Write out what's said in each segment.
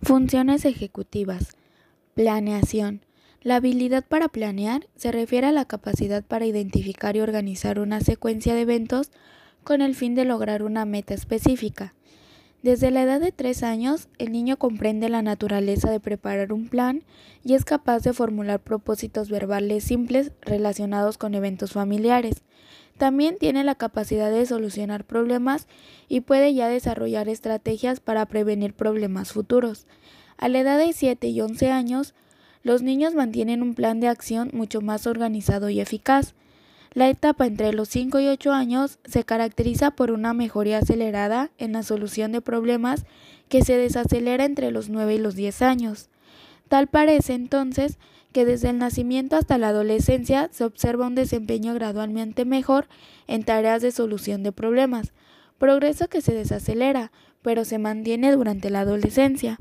Funciones ejecutivas. Planeación. La habilidad para planear se refiere a la capacidad para identificar y organizar una secuencia de eventos con el fin de lograr una meta específica. Desde la edad de tres años, el niño comprende la naturaleza de preparar un plan y es capaz de formular propósitos verbales simples relacionados con eventos familiares. También tiene la capacidad de solucionar problemas y puede ya desarrollar estrategias para prevenir problemas futuros. A la edad de 7 y 11 años, los niños mantienen un plan de acción mucho más organizado y eficaz. La etapa entre los 5 y 8 años se caracteriza por una mejoría acelerada en la solución de problemas que se desacelera entre los 9 y los 10 años. Tal parece entonces que desde el nacimiento hasta la adolescencia se observa un desempeño gradualmente mejor en tareas de solución de problemas, progreso que se desacelera, pero se mantiene durante la adolescencia.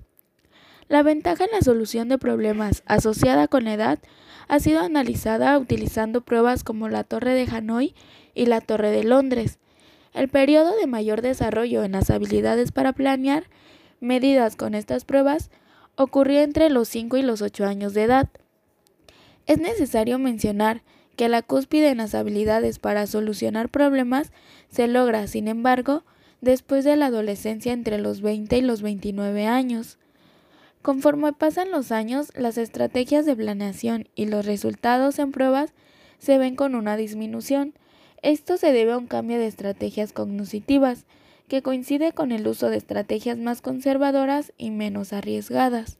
La ventaja en la solución de problemas asociada con la edad ha sido analizada utilizando pruebas como la Torre de Hanoi y la Torre de Londres. El periodo de mayor desarrollo en las habilidades para planear, medidas con estas pruebas, ocurrió entre los 5 y los 8 años de edad. Es necesario mencionar que la cúspide en las habilidades para solucionar problemas se logra, sin embargo, después de la adolescencia entre los 20 y los 29 años. Conforme pasan los años, las estrategias de planeación y los resultados en pruebas se ven con una disminución. Esto se debe a un cambio de estrategias cognitivas, que coincide con el uso de estrategias más conservadoras y menos arriesgadas.